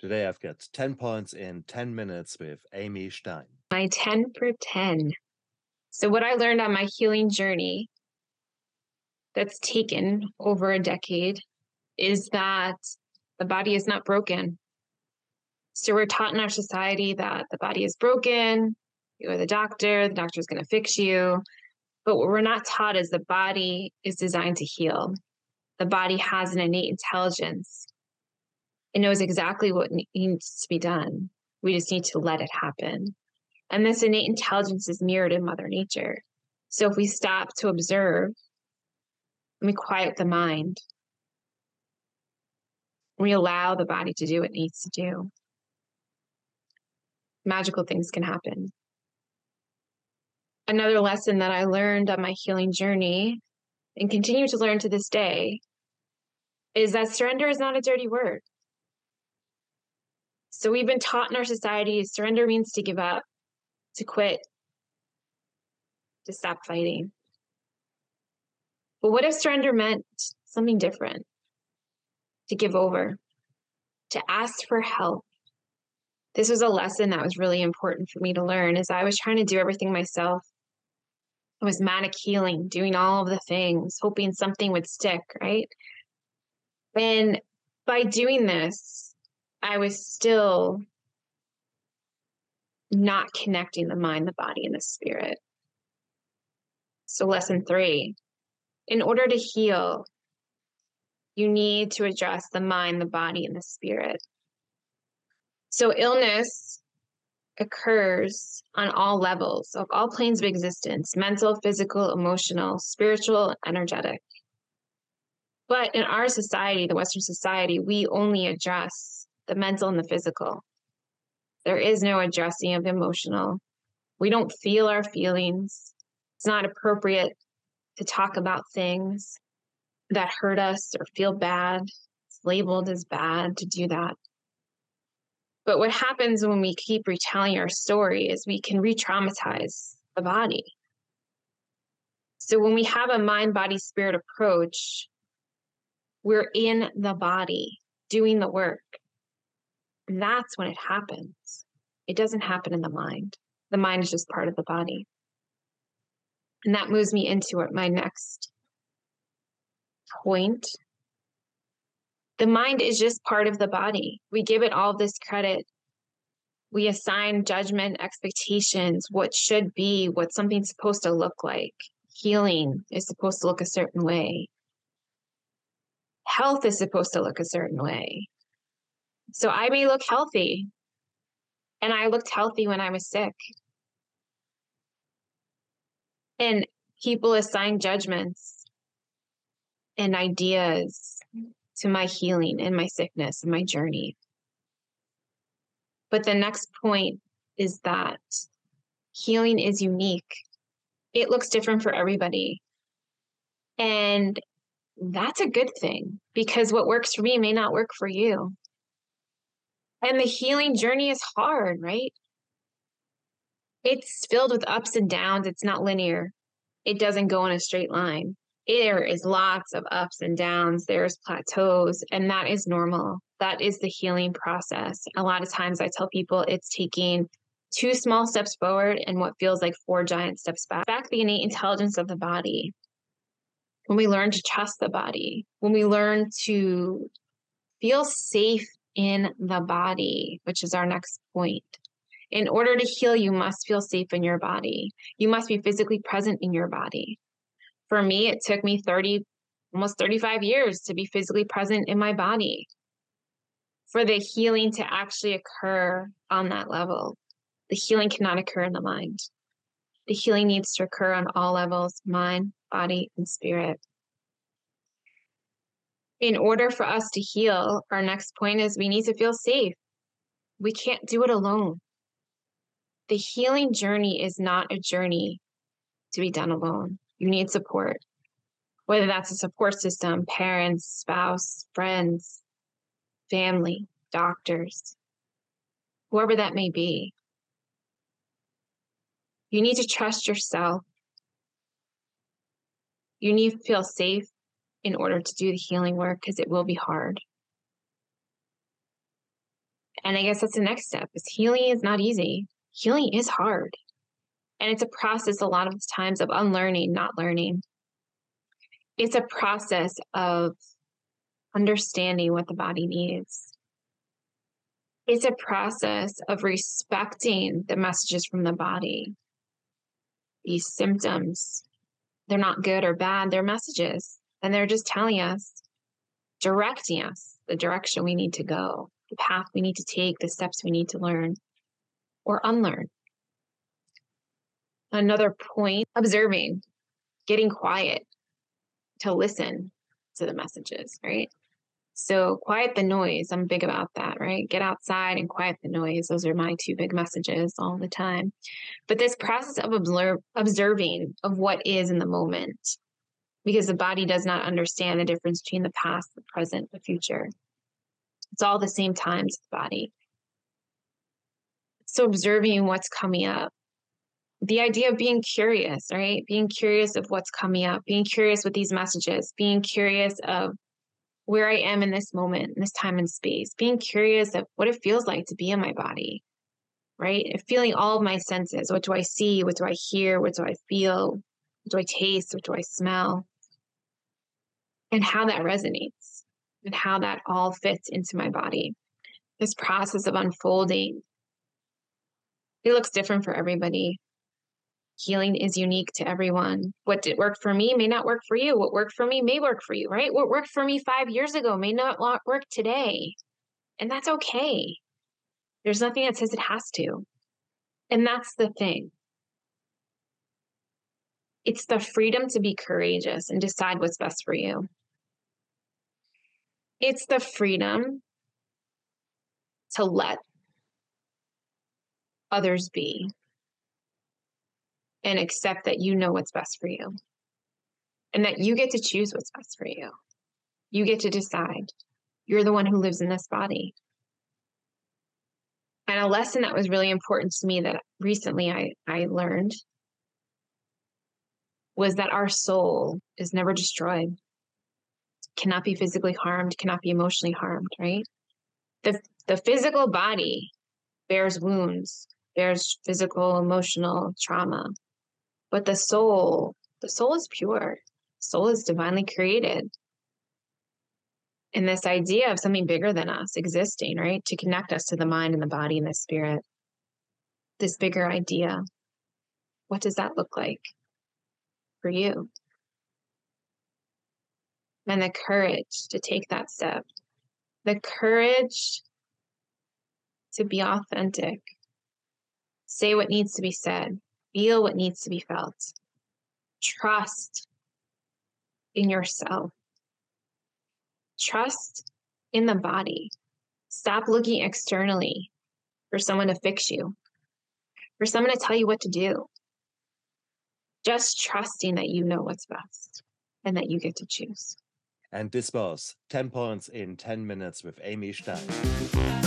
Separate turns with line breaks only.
Today I've got 10 points in 10 minutes with Amy Stein.
My 10 for 10. So, what I learned on my healing journey that's taken over a decade is that the body is not broken. So, we're taught in our society that the body is broken, you go to the doctor, the doctor's going to fix you. But what we're not taught is the body is designed to heal. The body has an innate intelligence. It knows exactly what needs to be done. We just need to let it happen. And this innate intelligence is mirrored in Mother Nature. So if we stop to observe and we quiet the mind, we allow the body to do what it needs to do, magical things can happen another lesson that I learned on my healing journey and continue to learn to this day is that surrender is not a dirty word. So we've been taught in our society surrender means to give up, to quit, to stop fighting. But what if surrender meant something different? To give over, to ask for help. This was a lesson that was really important for me to learn as I was trying to do everything myself it was manic healing, doing all of the things, hoping something would stick, right? And by doing this, I was still not connecting the mind, the body, and the spirit. So, lesson three in order to heal, you need to address the mind, the body, and the spirit. So, illness occurs on all levels of all planes of existence mental, physical, emotional, spiritual, energetic. But in our society, the Western society, we only address the mental and the physical. There is no addressing of emotional. We don't feel our feelings. It's not appropriate to talk about things that hurt us or feel bad. It's labeled as bad to do that. But what happens when we keep retelling our story is we can re traumatize the body. So when we have a mind, body, spirit approach, we're in the body doing the work. That's when it happens. It doesn't happen in the mind. The mind is just part of the body. And that moves me into my next point, the mind is just part of the body. We give it all this credit. We assign judgment, expectations, what should be, what something's supposed to look like. Healing is supposed to look a certain way. Health is supposed to look a certain way. So I may look healthy, and I looked healthy when I was sick. And people assign judgments and ideas to my healing and my sickness and my journey. But the next point is that healing is unique. It looks different for everybody. And that's a good thing because what works for me may not work for you. And the healing journey is hard, right? It's filled with ups and downs. It's not linear. It doesn't go in a straight line there is lots of ups and downs, there's plateaus, and that is normal. That is the healing process. A lot of times I tell people it's taking two small steps forward and what feels like four giant steps back. Back the innate intelligence of the body. When we learn to trust the body, when we learn to feel safe in the body, which is our next point. In order to heal, you must feel safe in your body. You must be physically present in your body for me, it took me 30, almost 35 years to be physically present in my body for the healing to actually occur on that level. The healing cannot occur in the mind. The healing needs to occur on all levels mind, body, and spirit. In order for us to heal, our next point is we need to feel safe. We can't do it alone. The healing journey is not a journey to be done alone you need support, whether that's a support system, parents, spouse, friends, family, doctors, whoever that may be. You need to trust yourself. You need to feel safe in order to do the healing work because it will be hard. And I guess that's the next step is healing is not easy. Healing is hard. And it's a process a lot of times of unlearning, not learning. It's a process of understanding what the body needs. It's a process of respecting the messages from the body. These symptoms, they're not good or bad, they're messages. And they're just telling us, directing us the direction we need to go, the path we need to take, the steps we need to learn or unlearn. Another point observing, getting quiet to listen to the messages, right? So quiet the noise. I'm big about that, right? Get outside and quiet the noise. Those are my two big messages all the time. But this process of observe, observing of what is in the moment, because the body does not understand the difference between the past, the present, the future. It's all the same time to the body. So observing what's coming up. The idea of being curious, right? Being curious of what's coming up, being curious with these messages, being curious of where I am in this moment, in this time and space, being curious of what it feels like to be in my body, right? Feeling all of my senses. What do I see? What do I hear? What do I feel? What do I taste? What do I smell? And how that resonates and how that all fits into my body. This process of unfolding, it looks different for everybody healing is unique to everyone. What did work for me may not work for you. What worked for me may work for you, right? What worked for me five years ago may not work today. And that's okay. There's nothing that says it has to. And that's the thing. It's the freedom to be courageous and decide what's best for you. It's the freedom to let others be and accept that you know what's best for you and that you get to choose what's best for you. You get to decide. You're the one who lives in this body. And a lesson that was really important to me that recently I, I learned was that our soul is never destroyed, cannot be physically harmed, cannot be emotionally harmed, right? The, the physical body bears wounds, bears physical, emotional trauma. But the soul, the soul is pure. Soul is divinely created. And this idea of something bigger than us existing, right? To connect us to the mind and the body and the spirit. This bigger idea. What does that look like for you? And the courage to take that step. The courage to be authentic. Say what needs to be said Feel what needs to be felt. Trust in yourself. Trust in the body. Stop looking externally for someone to fix you, for someone to tell you what to do. Just trusting that you know what's best and that you get to choose.
And this was 10 points in 10 minutes with Amy Stein.